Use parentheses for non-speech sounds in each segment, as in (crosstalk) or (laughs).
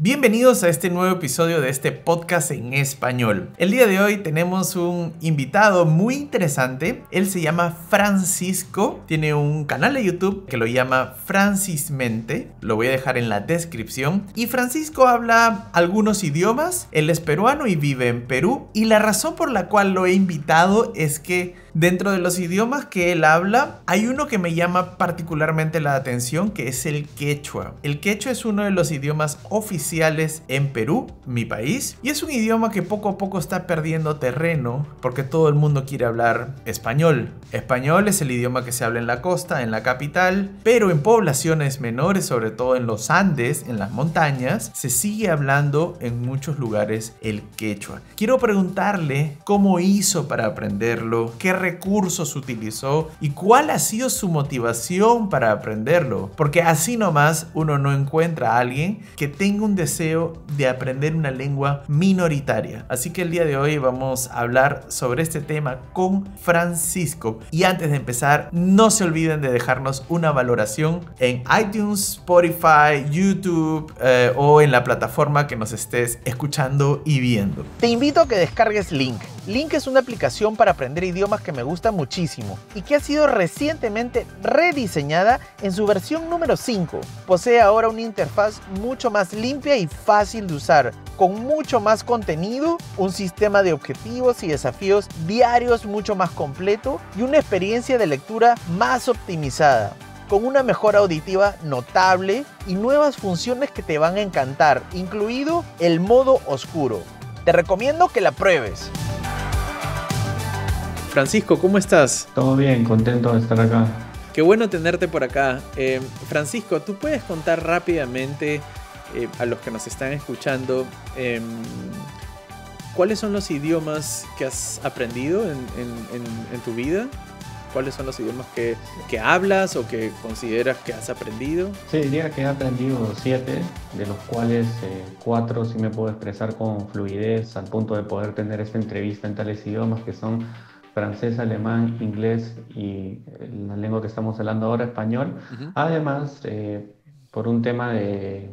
Bienvenidos a este nuevo episodio de este podcast en español. El día de hoy tenemos un invitado muy interesante. Él se llama Francisco. Tiene un canal de YouTube que lo llama Francismente. Lo voy a dejar en la descripción. Y Francisco habla algunos idiomas. Él es peruano y vive en Perú. Y la razón por la cual lo he invitado es que Dentro de los idiomas que él habla, hay uno que me llama particularmente la atención, que es el quechua. El quechua es uno de los idiomas oficiales en Perú, mi país, y es un idioma que poco a poco está perdiendo terreno porque todo el mundo quiere hablar español. Español es el idioma que se habla en la costa, en la capital, pero en poblaciones menores, sobre todo en los Andes, en las montañas, se sigue hablando en muchos lugares el quechua. Quiero preguntarle cómo hizo para aprenderlo, qué recursos utilizó y cuál ha sido su motivación para aprenderlo. Porque así nomás uno no encuentra a alguien que tenga un deseo de aprender una lengua minoritaria. Así que el día de hoy vamos a hablar sobre este tema con Francisco. Y antes de empezar, no se olviden de dejarnos una valoración en iTunes, Spotify, YouTube eh, o en la plataforma que nos estés escuchando y viendo. Te invito a que descargues Link. Link es una aplicación para aprender idiomas que me gusta muchísimo y que ha sido recientemente rediseñada en su versión número 5. Posee ahora una interfaz mucho más limpia y fácil de usar, con mucho más contenido, un sistema de objetivos y desafíos diarios mucho más completo y una experiencia de lectura más optimizada con una mejora auditiva notable y nuevas funciones que te van a encantar, incluido el modo oscuro. Te recomiendo que la pruebes. Francisco, ¿cómo estás? Todo bien, contento de estar acá. Qué bueno tenerte por acá. Eh, Francisco, ¿tú puedes contar rápidamente eh, a los que nos están escuchando em, cuáles son los idiomas que has aprendido en, tu vida? ¿Cuáles son los idiomas que, hablas o que consideras que has aprendido? Sí, diría que he aprendido siete, de los cuales eh, cuatro sí me puedo expresar con fluidez al punto de poder tener esta entrevista en tales idiomas que son francés, alemán, inglés y la lengua que estamos hablando ahora, español. Además, eh, por un tema de,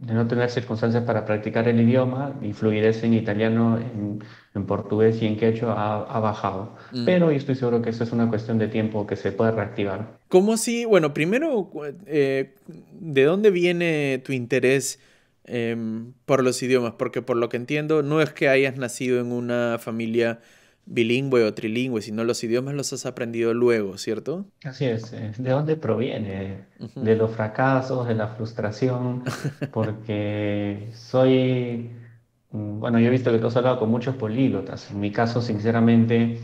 no tener circunstancias para practicar el idioma, y fluidez en italiano, en, portugués y en quechua ha, bajado. Mm. Pero yo estoy seguro que eso es una cuestión de tiempo que se puede reactivar. ¿Cómo si, bueno, primero, eh, ¿de dónde viene tu interés? Em, por los idiomas, porque por lo que entiendo, no es que hayas nacido en una familia bilingüe o trilingüe, sino los idiomas los has aprendido luego, ¿cierto? Así es. Eh, ¿De dónde proviene? De los fracasos, de la frustración, (laughs) porque soy, mm, bueno, yo he visto que tú has hablado con muchos políglotas. En mi caso, sinceramente,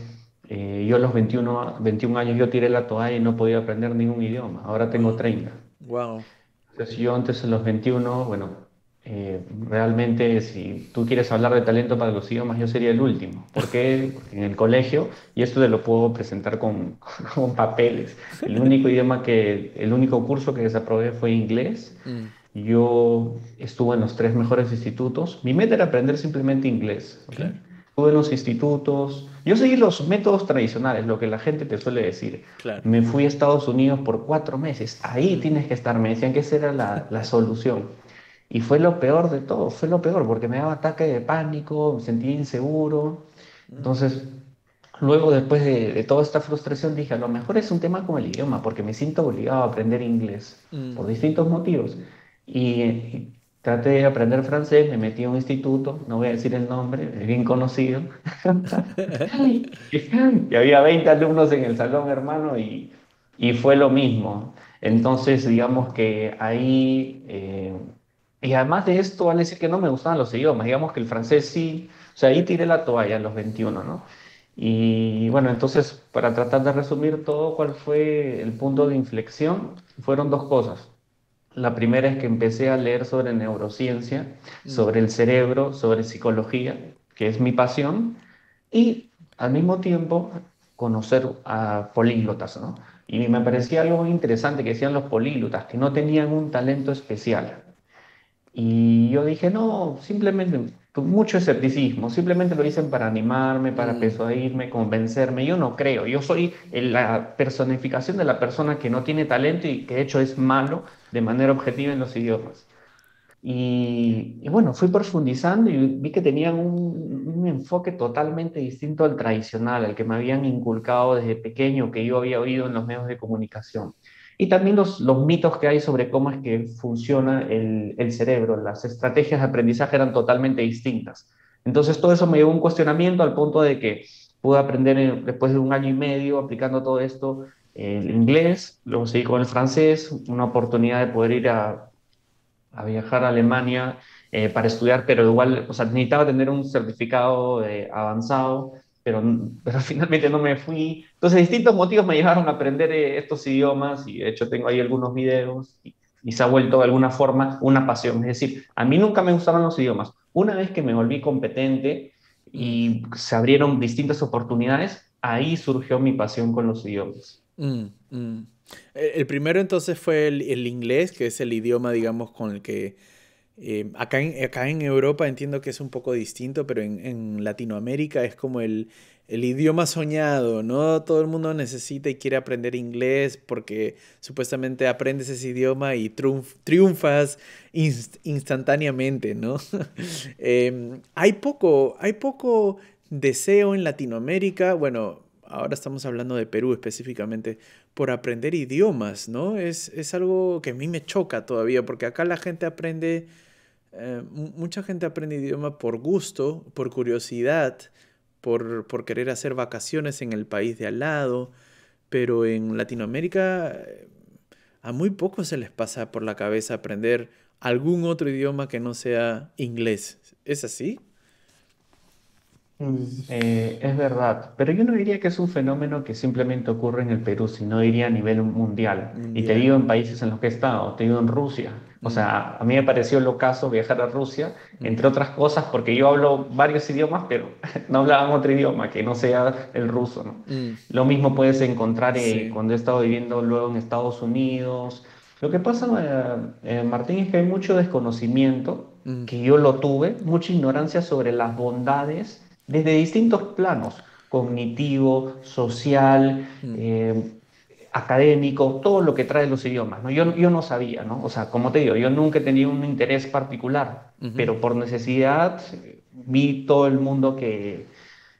eh, yo a los 21, 21 años yo tiré la toalla y no podía aprender ningún idioma. Ahora tengo 30. Wow. Entonces yo antes en los 21, bueno, eh, realmente si tú quieres hablar de talento para los idiomas, yo sería el último. Porque en el colegio, y esto te lo puedo presentar con, (laughs) con papeles, el único idioma que, el único curso que desaprobé fue inglés. Mm. Yo estuve en los tres mejores institutos. Mi meta era aprender simplemente inglés. Estuve en los institutos. Yo seguí los métodos tradicionales, lo que la gente te suele decir. Me fui a Estados Unidos por cuatro meses. Ahí tienes que estar. Me decían que esa era la, la solución. Y fue lo peor de todo, fue lo peor, porque me daba ataque de pánico, me sentía inseguro. Entonces, luego después de, toda esta frustración dije, a lo mejor es un tema como el idioma, porque me siento obligado a aprender inglés mm. por distintos motivos. Y, traté de aprender francés, me metí a un instituto, no voy a decir el nombre, es bien conocido. (laughs) y había 20 alumnos en el salón, hermano, y, y fue lo mismo. Entonces, digamos que ahí... Eh, y además de esto, vale decir que no me gustaban los idiomas. Digamos que el francés sí, o sea, ahí tiré la toalla a los 21, ¿no? Y bueno, entonces, para tratar de resumir todo, ¿cuál fue el punto de inflexión? Fueron dos cosas. La primera es que empecé a leer sobre neurociencia, mm. sobre el cerebro, sobre psicología, que es mi pasión, y al mismo tiempo conocer a políglotas, ¿no? Y me parecía algo interesante que decían los políglotas, que no tenían un talento especial, y yo dije, no, simplemente, mucho escepticismo, simplemente lo dicen para animarme, para mm. persuadirme, convencerme. Yo no creo, yo soy la personificación de la persona que no tiene talento y que de hecho es malo de manera objetiva en los idiomas. Y, bueno, fui profundizando y vi que tenían un, un, enfoque totalmente distinto al tradicional, al que me habían inculcado desde pequeño, que yo había oído en los medios de comunicación. Y también los, los mitos que hay sobre cómo es que funciona el, el cerebro. Las estrategias de aprendizaje eran totalmente distintas. Entonces todo eso me llevó a un cuestionamiento al punto de que pude aprender después de un año y medio aplicando todo esto el inglés, luego seguí con el francés, una oportunidad de poder ir a, a viajar a Alemania eh, para estudiar, pero igual, o sea, necesitaba tener un certificado de avanzado, pero, pero (laughs) finalmente no me fui. Entonces, distintos motivos me llevaron a aprender eh, estos idiomas y de hecho tengo ahí algunos videos y, y se ha vuelto de alguna forma una pasión. Es decir, a mí nunca me gustaban los idiomas. Una vez que me volví competente y se abrieron distintas oportunidades, ahí surgió mi pasión con los idiomas. Mm, mm. El primero entonces fue el, inglés, que es el idioma, digamos, con el que... Eh, acá, en, acá en Europa entiendo que es un poco distinto, pero en, en Latinoamérica es como el, el, idioma soñado, ¿no? Todo el mundo necesita y quiere aprender inglés porque supuestamente aprendes ese idioma y triunfas instantáneamente, ¿no? (laughs) Em, hay, poco, hay poco deseo en Latinoamérica, bueno, ahora estamos hablando de Perú específicamente, por aprender idiomas, ¿no? Es, es algo que a mí me choca todavía, porque acá la gente aprende, eh, mucha gente aprende idioma por gusto, por curiosidad, por, por, querer hacer vacaciones en el país de al lado, pero en Latinoamérica eh, a muy pocos se les pasa por la cabeza aprender algún otro idioma que no sea inglés. ¿Es así? Eh, es verdad, pero yo no diría que es un fenómeno que simplemente ocurre en el Perú, sino diría a nivel mundial. Y te digo en países en los que he estado, te digo en Rusia. O sea, a mí me pareció lo caso viajar a Rusia, entre otras cosas, porque yo hablo varios idiomas, pero (laughs) no hablaban otro idioma que no sea el ruso. ¿no? Mm. Lo mismo puedes encontrar eh, cuando he estado viviendo luego en Estados Unidos. Lo que pasa, eh, Martín, es que hay mucho desconocimiento, mm. que yo lo tuve, mucha ignorancia sobre las bondades desde distintos planos, cognitivo, social, mm. eh, académico, todo lo que trae los idiomas. ¿no? Yo, yo no sabía, ¿no? O sea, como te digo, yo nunca he tenido un interés particular, pero por necesidad vi todo el mundo que,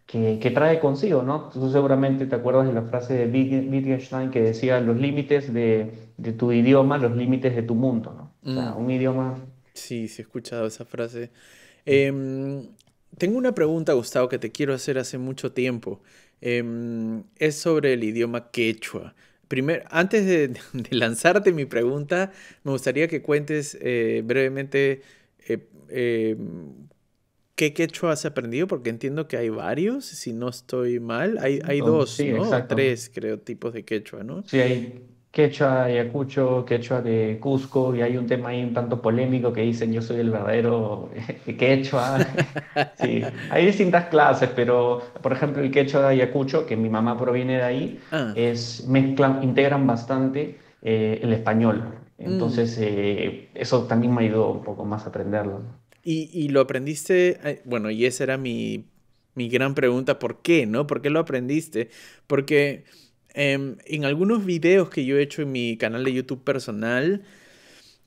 que, trae consigo, ¿no? Tú seguramente te acuerdas de la frase de Wittgenstein que decía los límites de, de tu idioma, los límites de tu mundo, ¿no? O sea, mm. un idioma... Sí, sí he escuchado esa frase. Eh, tengo una pregunta, Gustavo, que te quiero hacer hace mucho tiempo. Em, es sobre el idioma quechua. Primero, antes (laughs) de, lanzarte mi pregunta, me gustaría que cuentes eh, brevemente eh, em, qué quechua has aprendido, porque entiendo que hay varios, si no estoy mal. Hay, hay dos, ¿no? Tres, creo, tipos de quechua, ¿no? Sí, hay quechua ayacucho, quechua de Cusco, y hay un tema ahí un tanto polémico que dicen yo soy el verdadero (laughs) quechua. (laughs) sí, hay distintas clases, pero por ejemplo el quechua de Ayacucho, que mi mamá proviene de ahí, ah. es mezclan, integran bastante eh, el español. Entonces mm. eh, eso también me ayudó un poco más a aprenderlo. Y, y lo aprendiste, bueno, y esa era mi, mi gran pregunta, ¿por qué? ¿No? ¿Por qué lo aprendiste? Porque Em, en algunos videos que yo he hecho en mi canal de YouTube personal,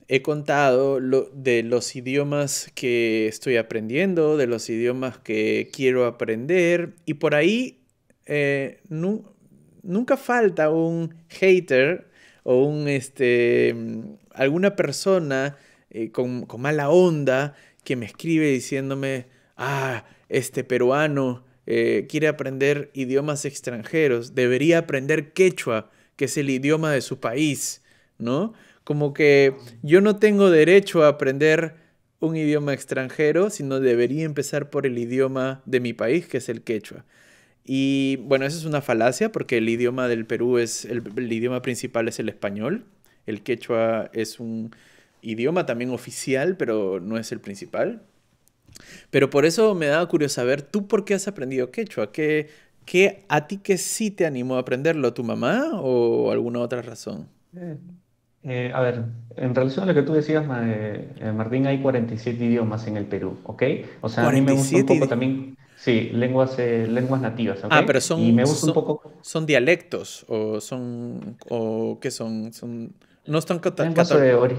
he contado de los idiomas que estoy aprendiendo, de los idiomas que quiero aprender, y por ahí eh, nunca falta un hater o un, este, alguna persona eh, con, con mala onda que me escribe diciéndome, ah, este peruano eh, quiere aprender idiomas extranjeros, debería aprender quechua, que es el idioma de su país, ¿no? Como que yo no tengo derecho a aprender un idioma extranjero, sino debería empezar por el idioma de mi país, que es el quechua. Y bueno, eso es una falacia porque el idioma del Perú es, el, el idioma principal es el español. El quechua es un idioma también oficial, pero no es el principal. Pero por eso me da curiosidad saber, ¿tú por qué has aprendido quechua? ¿Qué, qué a ti que sí te animó a aprenderlo? ¿Tu mamá o alguna otra razón? Eh, eh, a ver, en relación a lo que tú decías, eh, Martín, hay 47 idiomas en el Perú, ¿ok? O sea, a mí me gusta un poco también... Sí, lenguas, lenguas nativas. ¿ok? Ah, pero son, y me gusta un poco... son dialectos o son o qué son, son no están catalogados.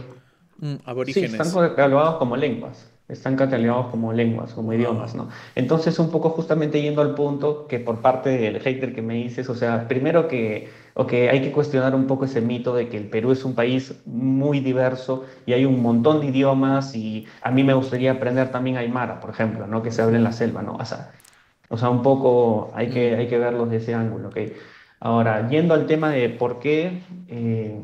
Mm, aborígenes. Sí, están catalogados como lenguas. Están catalogados como lenguas, como idiomas, ¿no? Entonces, un poco justamente yendo al punto que por parte del hater que me dices, o sea, primero que okay, hay que cuestionar un poco ese mito de que el Perú es un país muy diverso y hay un montón de idiomas y a mí me gustaría aprender también Aymara, por ejemplo, ¿no? Que se habla en la selva, ¿no? O sea, o sea un poco hay que, hay que verlos desde ese ángulo, ¿ok? Ahora, yendo al tema de por qué... Eh,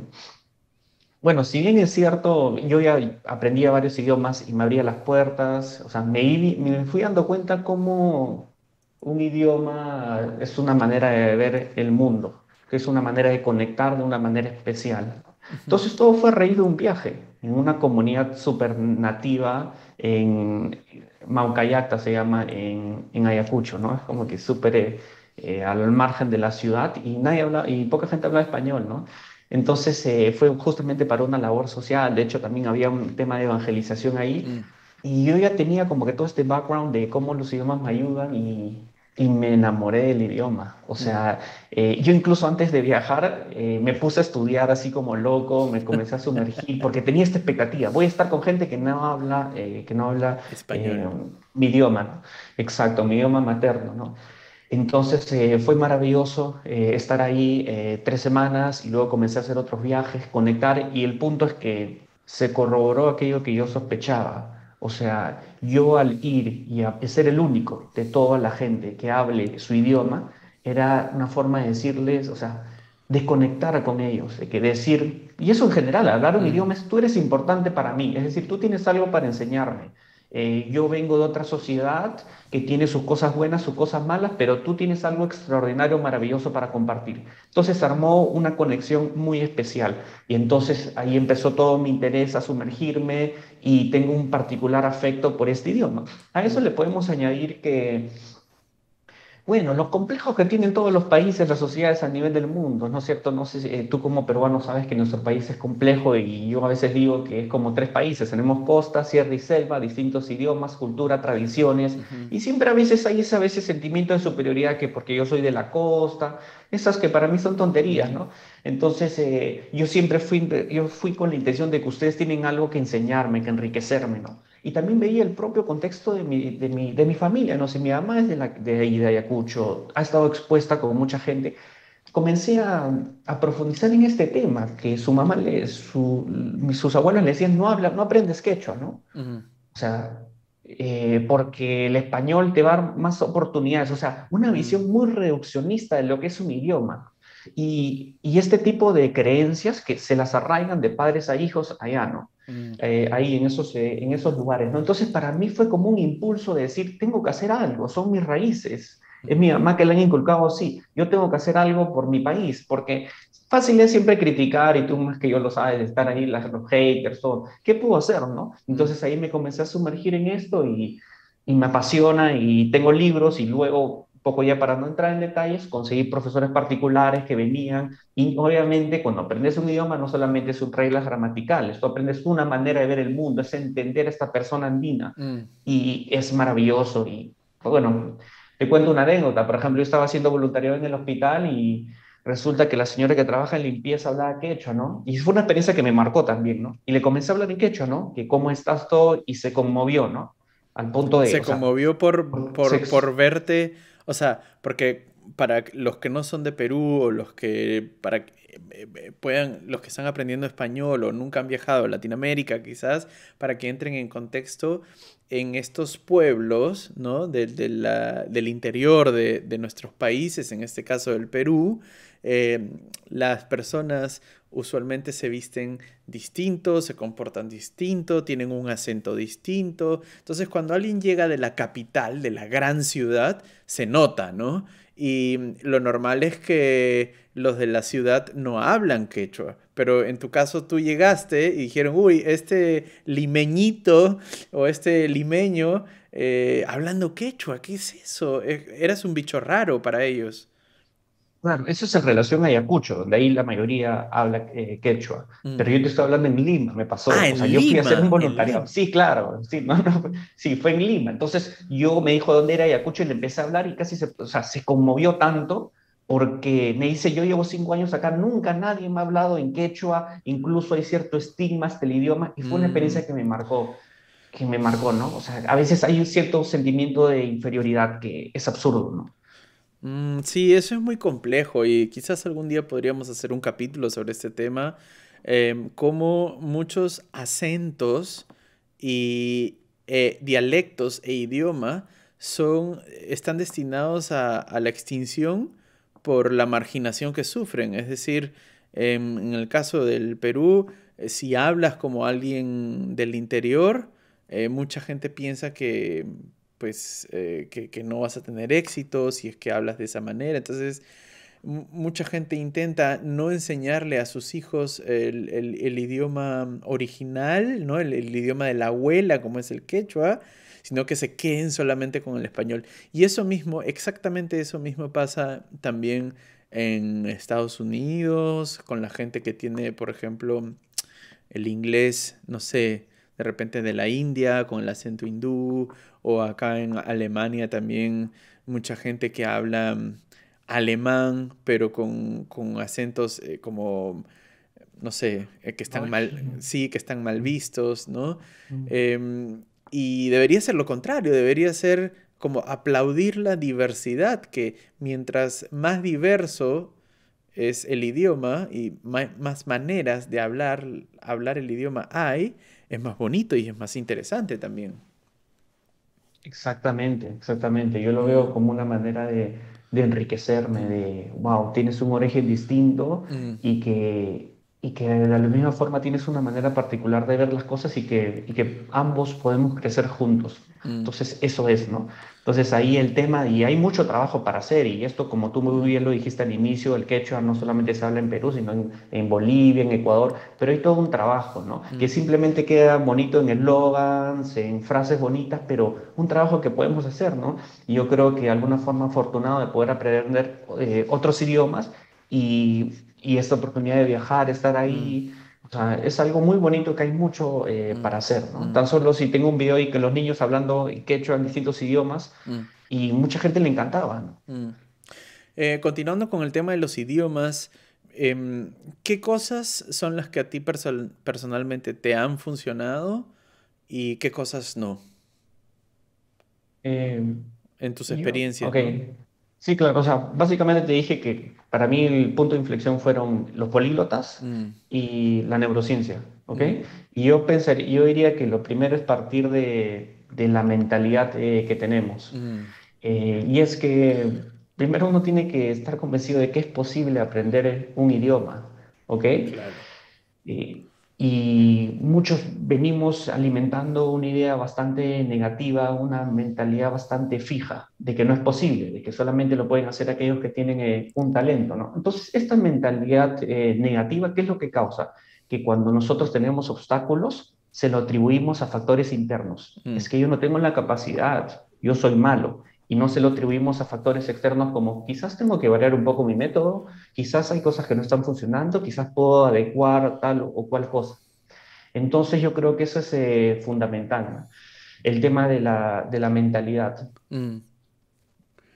bueno, si bien es cierto, yo ya aprendía varios idiomas y me abría las puertas, o sea, me, me fui dando cuenta cómo un idioma es una manera de ver el mundo, que es una manera de conectar de una manera especial. Entonces todo fue a raíz de un viaje en una comunidad súper nativa en Maucayacta, se llama, en, en Ayacucho, ¿no? Es como que súper eh, al margen de la ciudad y, nadie habla, y poca gente habla español, ¿no? Entonces eh, fue justamente para una labor social, de hecho también había un tema de evangelización ahí. Mm. Y yo ya tenía como que todo este background de cómo los idiomas me ayudan y, y me enamoré del idioma. O sea, eh, yo incluso antes de viajar eh, me puse a estudiar así como loco, me (laughs) comencé a sumergir porque tenía esta expectativa. Voy a estar con gente que no habla, que no habla español, mi idioma, ¿no? exacto, mi idioma materno, ¿no? Entonces eh, fue maravilloso eh, estar ahí eh, tres semanas y luego comencé a hacer otros viajes, conectar y el punto es que se corroboró aquello que yo sospechaba. O sea, yo al ir y a ser el único de toda la gente que hable su idioma, era una forma de decirles, o sea, de conectar con ellos, de que decir, y eso en general, hablar un mm. idioma es, tú eres importante para mí, es decir, tú tienes algo para enseñarme. Eh, yo vengo de otra sociedad que tiene sus cosas buenas, sus cosas malas, pero tú tienes algo extraordinario, maravilloso para compartir. Entonces armó una conexión muy especial y entonces ahí empezó todo mi interés a sumergirme y tengo un particular afecto por este idioma. A eso le podemos añadir que bueno, los complejos que tienen todos los países, las sociedades a nivel del mundo, ¿no es cierto? No sé, eh, tú como peruano sabes que nuestro país es complejo y yo a veces digo que es como tres países. Tenemos costa, sierra y selva, distintos idiomas, cultura, tradiciones, y siempre a veces hay ese, a veces sentimiento de superioridad que porque yo soy de la costa, esas que para mí son tonterías, ¿no? Entonces, eh, yo siempre fui, yo fui con la intención de que ustedes tienen algo que enseñarme, que enriquecerme, ¿no? Y también veía el propio contexto de mi, de mi, de mi familia, no sé, mi mamá es de, la, de, Ayacucho, ha estado expuesta con mucha gente. Comencé a, a profundizar en este tema, que su mamá, le, su, sus abuelos le decían, no habla, no aprendes quechua, ¿no? O sea, eh, porque el español te va a dar más oportunidades, o sea, una visión muy reduccionista de lo que es un idioma. Y, y, este tipo de creencias que se las arraigan de padres a hijos allá, ¿no? Mm. Eh, ahí en esos, eh, en esos lugares, ¿no? Entonces para mí fue como un impulso de decir, tengo que hacer algo, son mis raíces. Es mi mamá que le han inculcado así, yo tengo que hacer algo por mi país, porque fácil es siempre criticar y tú más que yo lo sabes, estar ahí, las, los haters, todo. ¿Qué puedo hacer, no? Entonces ahí me comencé a sumergir en esto y, y me apasiona y tengo libros y luego poco ya para no entrar en detalles, conseguí profesores particulares que venían y obviamente cuando aprendes un idioma no solamente son reglas gramaticales, tú aprendes una manera de ver el mundo, es entender a esta persona andina mm. y es maravilloso y bueno, te cuento una anécdota, por ejemplo, yo estaba haciendo voluntariado en el hospital y resulta que la señora que trabaja en limpieza hablaba quechua, ¿no? Y fue una experiencia que me marcó también, ¿no? Y le comencé a hablar en quechua, ¿no? Que cómo estás todo y se conmovió, ¿no? Al punto de... Se conmovió por, por, por verte o sea, porque para los que no son de Perú o los que para puedan los que están aprendiendo español o nunca han viajado a Latinoamérica quizás para que entren en contexto en estos pueblos ¿no? del interior de, nuestros países en este caso del Perú eh, las personas usualmente se visten distinto, se comportan distinto, tienen un acento distinto. Entonces cuando alguien llega de la capital, de la gran ciudad, se nota, ¿no? Y lo normal es que los de la ciudad no hablan quechua, pero en tu caso tú llegaste y dijeron, uy, este limeñito o este limeño eh, hablando quechua, ¿qué es eso? E, eras un bicho raro para ellos. Claro, eso es en relación a Ayacucho, donde ahí la mayoría habla eh, quechua. Mm. Pero yo te estoy hablando en Lima, me pasó. Ah, o sea, yo fui a hacer un voluntariado. Sí, claro, sí, no, no, sí, fue en Lima. Entonces yo me dijo dónde era Ayacucho y le empecé a hablar y casi se, o sea, se conmovió tanto porque me dice, yo llevo cinco años acá, nunca nadie me ha hablado en quechua, incluso hay cierto estigma hasta el idioma, y fue una experiencia mm. que me marcó, que me marcó, ¿no? O sea, a veces hay un cierto sentimiento de inferioridad que es absurdo, ¿no? Mm, sí, eso es muy complejo y quizás algún día podríamos hacer un capítulo sobre este tema, eh, cómo muchos acentos y eh, dialectos e idioma son, están destinados a, la extinción por la marginación que sufren. Es decir, em, en el caso del Perú, eh, si hablas como alguien del interior, eh, mucha gente piensa que pues que, no vas a tener éxito si es que hablas de esa manera. Entonces, mucha gente intenta no enseñarle a sus hijos el, idioma original, ¿no? El, idioma de la abuela, como es el quechua, sino que se queden solamente con el español. Y eso mismo, exactamente eso mismo pasa también en Estados Unidos, con la gente que tiene, por ejemplo, el inglés, no sé, de repente de la India, con el acento hindú, o acá en Alemania también mucha gente que habla alemán, pero con, acentos eh, como, no sé, eh, que están mal, sí, que están mal vistos, ¿no? Mm. Em, y debería ser lo contrario, debería ser como aplaudir la diversidad, que mientras más diverso es el idioma y más, maneras de hablar, hablar el idioma hay, es más bonito y es más interesante también. Exactamente, exactamente. Yo lo veo como una manera de, de enriquecerme, de, wow, tienes un origen distinto mm. y, que, y que de la misma forma tienes una manera particular de ver las cosas y que, y que ambos podemos crecer juntos. Mm. Entonces, eso es, ¿no? Entonces, ahí el tema, y hay mucho trabajo para hacer, y esto, como tú muy bien lo dijiste al inicio, el quechua no solamente se habla en Perú, sino en, Bolivia, en Ecuador, pero hay todo un trabajo, ¿no? Mm. Que simplemente queda bonito en eslogans, en frases bonitas, pero un trabajo que podemos hacer, ¿no? Y yo creo que de alguna forma afortunado de poder aprender eh, otros idiomas y, y, esta oportunidad de viajar, estar ahí. Mm. O sea, es algo muy bonito que hay mucho eh, mm. para hacer, ¿no? Mm. Tan solo si tengo un video y que los niños hablando quechua en distintos idiomas mm. y mucha gente le encantaba, ¿no? Eh, continuando con el tema de los idiomas, em, ¿qué cosas son las que a ti personalmente te han funcionado y qué cosas no? Em, en tus experiencias. Ok. Sí, claro. O sea, básicamente te dije que para mí el punto de inflexión fueron los políglotas mm. y la neurociencia, ¿ok? Mm. Y yo pensaría, yo diría que lo primero es partir de, de la mentalidad eh, que tenemos. Mm. Eh, y es que primero uno tiene que estar convencido de que es posible aprender un idioma, ¿ok? Claro. Y muchos venimos alimentando una idea bastante negativa, una mentalidad bastante fija de que no es posible, de que solamente lo pueden hacer aquellos que tienen eh, un talento. ¿no? Entonces, esta mentalidad eh, negativa, ¿qué es lo que causa? Que cuando nosotros tenemos obstáculos, se lo atribuimos a factores internos. Mm. Es que yo no tengo la capacidad, yo soy malo y no se lo atribuimos a factores externos como quizás tengo que variar un poco mi método, quizás hay cosas que no están funcionando, quizás puedo adecuar tal o cual cosa. Entonces yo creo que eso es eh, fundamental, el tema de la, de la mentalidad. Mm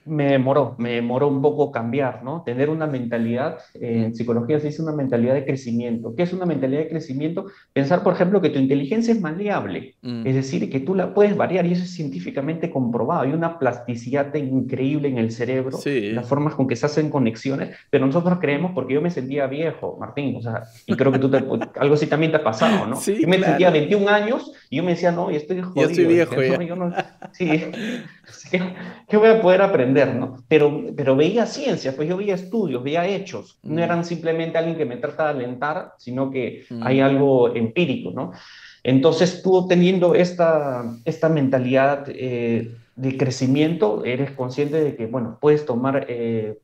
me demoró, me demoró un poco cambiar, ¿no? Tener una mentalidad, en psicología se dice una mentalidad de crecimiento. ¿Qué es una mentalidad de crecimiento? Pensar, por ejemplo, que tu inteligencia es maleable, mm. es decir, que tú la puedes variar y eso es científicamente comprobado. Hay una plasticidad increíble en el cerebro, las formas con que se hacen conexiones, pero nosotros creemos, porque yo me sentía viejo, Martín, o sea, y creo que tú (laughs) algo así también te ha pasado, ¿no? yo me sentía 21 años y yo me decía, no, y estoy jodido. Yo estoy viejo ya. (laughs) sí, ¿qué voy a poder aprender? Pero, pero veía ciencia, pues yo veía estudios, veía hechos, no mm. eran simplemente alguien que me trata de alentar, sino que mm. hay algo empírico, ¿no? Entonces tú teniendo esta, esta mentalidad eh, de crecimiento, eres consciente de que, bueno, puedes tomar, eh,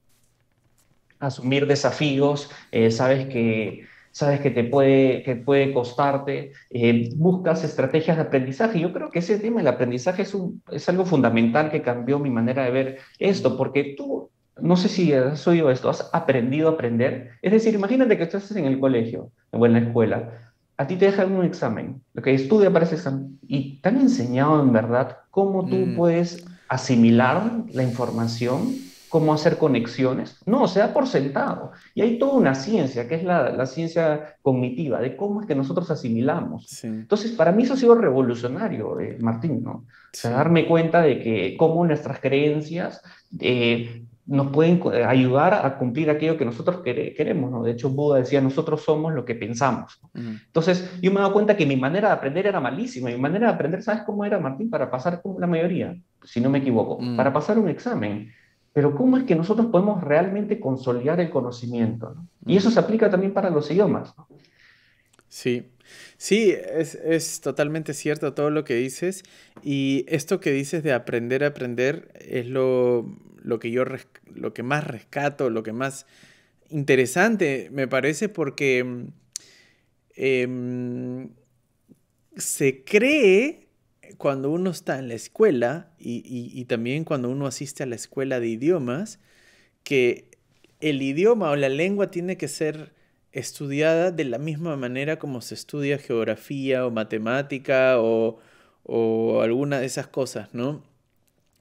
asumir desafíos, eh, sabes que sabes que te puede, que puede costarte, eh, buscas estrategias de aprendizaje. Yo creo que ese tema del aprendizaje es, un, es algo fundamental que cambió mi manera de ver esto, porque tú, no sé si has oído esto, has aprendido a aprender. Es decir, imagínate que estás en el colegio o en la escuela, a ti te dejan un examen, lo que estudia para ese examen, y te han enseñado en verdad cómo tú mm. puedes asimilar la información cómo hacer conexiones. No, se da por sentado. Y hay toda una ciencia, que es la, ciencia cognitiva, de cómo es que nosotros asimilamos. Entonces, para mí eso ha sido revolucionario, eh, Martín, ¿no? O sea, darme cuenta de que cómo nuestras creencias eh, nos pueden ayudar a cumplir aquello que nosotros queremos, ¿no? De hecho, Buda decía, nosotros somos lo que pensamos. Entonces, yo me he dado cuenta que mi manera de aprender era malísima. Mi manera de aprender, ¿sabes cómo era, Martín? Para pasar, como la mayoría, si no me equivoco, para pasar un examen. Pero ¿cómo es que nosotros podemos realmente consolidar el conocimiento? Y eso se aplica también para los idiomas. Sí, sí, es, es, totalmente cierto todo lo que dices. Y esto que dices de aprender a aprender es lo, lo que yo lo que más rescato, lo que más interesante me parece porque em, se cree cuando uno está en la escuela y, también cuando uno asiste a la escuela de idiomas, que el idioma o la lengua tiene que ser estudiada de la misma manera como se estudia geografía o matemática o, o alguna de esas cosas, ¿no?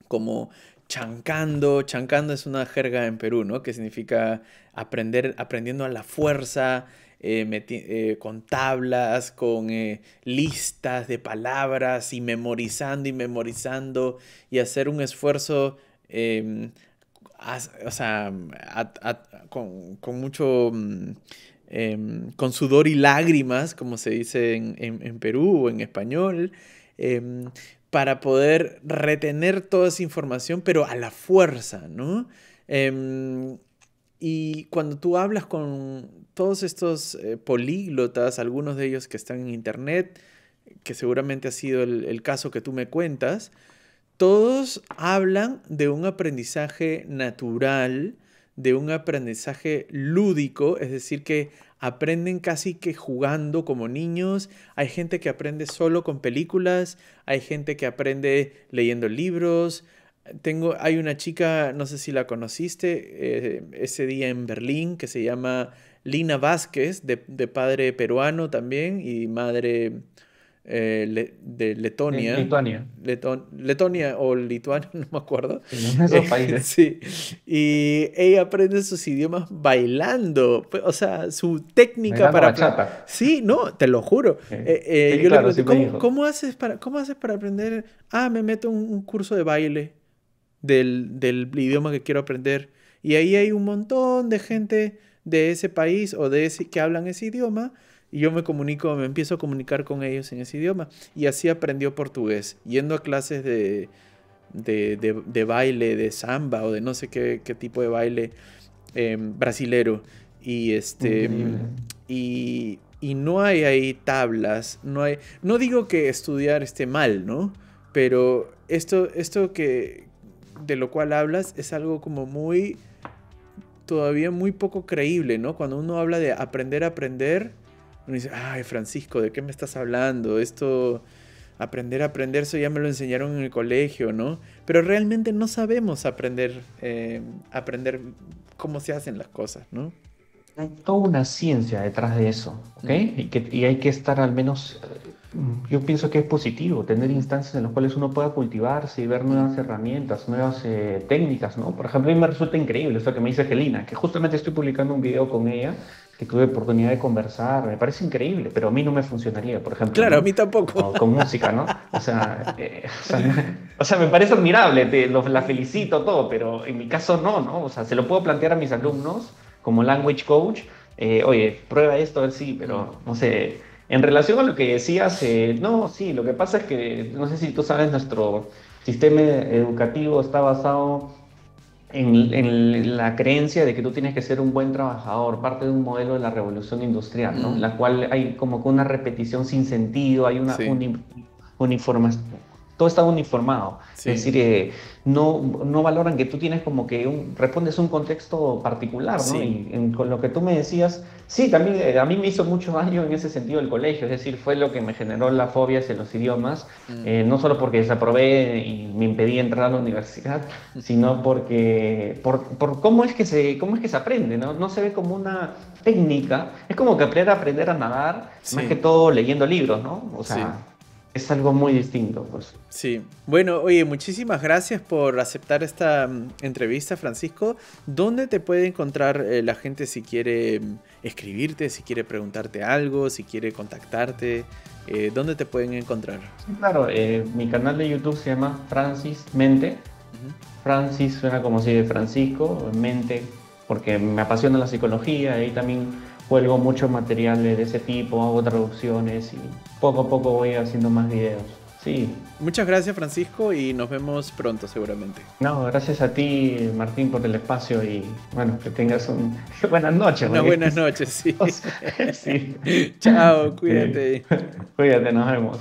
Como chancando. Chancando es una jerga en Perú, ¿no? Que significa aprender, aprendiendo a la fuerza, eh, eh, con tablas, con eh, listas de palabras y memorizando y memorizando y hacer un esfuerzo, em, o sea, con, mucho... Mm, em, con sudor y lágrimas, como se dice en, en Perú o en español, em, para poder retener toda esa información, pero a la fuerza, ¿no? Y cuando tú hablas con todos estos eh, políglotas, algunos de ellos que están en internet, que seguramente ha sido el, caso que tú me cuentas, todos hablan de un aprendizaje natural, de un aprendizaje lúdico, es decir, que aprenden casi que jugando como niños, hay gente que aprende solo con películas, hay gente que aprende leyendo libros. Tengo, hay una chica, no sé si la conociste, eh, ese día en Berlín, que se llama Lina Vázquez, de, de padre peruano también y madre eh, de Letonia. Lituania. Letonia o Lituania, (laughs) no me acuerdo. en esos países. (laughs) sí. Y ella aprende sus idiomas bailando. O sea, su técnica para. Bachata. Sí, no, te lo juro. Eh, eh, yo le pregunto, ¿cómo, haces para, ¿cómo haces para aprender? Ah, me meto un curso de baile del, del idioma que quiero aprender. Y ahí hay un montón de gente de ese país o de ese que hablan ese idioma y yo me comunico, me empiezo a comunicar con ellos en ese idioma. Y así aprendió portugués, yendo a clases de, de, baile, de samba o de no sé qué, tipo de baile eh, brasilero. Y este. Y, y, no hay ahí tablas. No, hay, no digo que estudiar esté mal, ¿no? Pero esto, esto que. De lo cual hablas es algo como muy. todavía muy poco creíble, ¿no? Cuando uno habla de aprender a aprender uno dice, ay Francisco, ¿de qué me estás hablando? Esto, aprender a aprender, eso ya me lo enseñaron en el colegio, ¿no? Pero realmente no sabemos aprender, eh, aprender cómo se hacen las cosas, ¿no? Hay toda una ciencia detrás de eso, ¿ok? Y, que, y hay que estar al menos, eh, yo pienso que es positivo tener instancias en las cuales uno pueda cultivarse y ver nuevas herramientas, nuevas eh, técnicas, ¿no? Por ejemplo, a mí me resulta increíble esto que me dice Gelina, que justamente estoy publicando un video con ella que tuve oportunidad de conversar, me parece increíble, pero a mí no me funcionaría, por ejemplo. Claro, a mí tampoco. Con, música, ¿no? O sea, eh, o, sea, me parece admirable, te, la felicito todo, pero en mi caso no, ¿no? O sea, se lo puedo plantear a mis alumnos como language coach, eh, oye, prueba esto, a ver si, pero no sé. En relación a lo que decías, eh, no, sí, lo que pasa es que, no sé si tú sabes, nuestro sistema educativo está basado en, la creencia de que tú tienes que ser un buen trabajador, parte de un modelo de la revolución industrial, ¿no? En la cual hay como que una repetición sin sentido, hay una uniformación todo está uniformado. Es decir, eh, no, no valoran que tú tienes como que un, respondes un contexto particular, ¿no? Y con lo que tú me decías, sí, también eh, a mí me hizo mucho daño en ese sentido el colegio, es decir, fue lo que me generó la fobia hacia los idiomas, mm. eh, no solo porque desaprobé y me impedía entrar a la universidad, sino porque, por, por, cómo, es que se, cómo es que se aprende, ¿no? No se ve como una técnica, es como que aprender a aprender a nadar, más que todo leyendo libros, ¿no? O sea, es algo muy distinto, pues. Sí. Bueno, oye, muchísimas gracias por aceptar esta mm, entrevista, Francisco. ¿Dónde te puede encontrar eh, la gente si quiere mm, escribirte, si quiere preguntarte algo, si quiere contactarte? Eh, ¿Dónde te pueden encontrar? Sí, claro, eh, mi canal de YouTube se llama Francis Mente. Francis suena como si de Francisco, Mente, porque me apasiona la psicología, y también cuelgo muchos materiales de ese tipo, hago traducciones y poco a poco voy haciendo más videos. Sí. Muchas gracias Francisco y nos vemos pronto seguramente. No, gracias a ti Martín por el espacio y bueno, que tengas un... (laughs) buenas noches. Unas buenas (laughs) noches, sí. (laughs) sí. Chao, cuídate. Cuídate, nos vemos.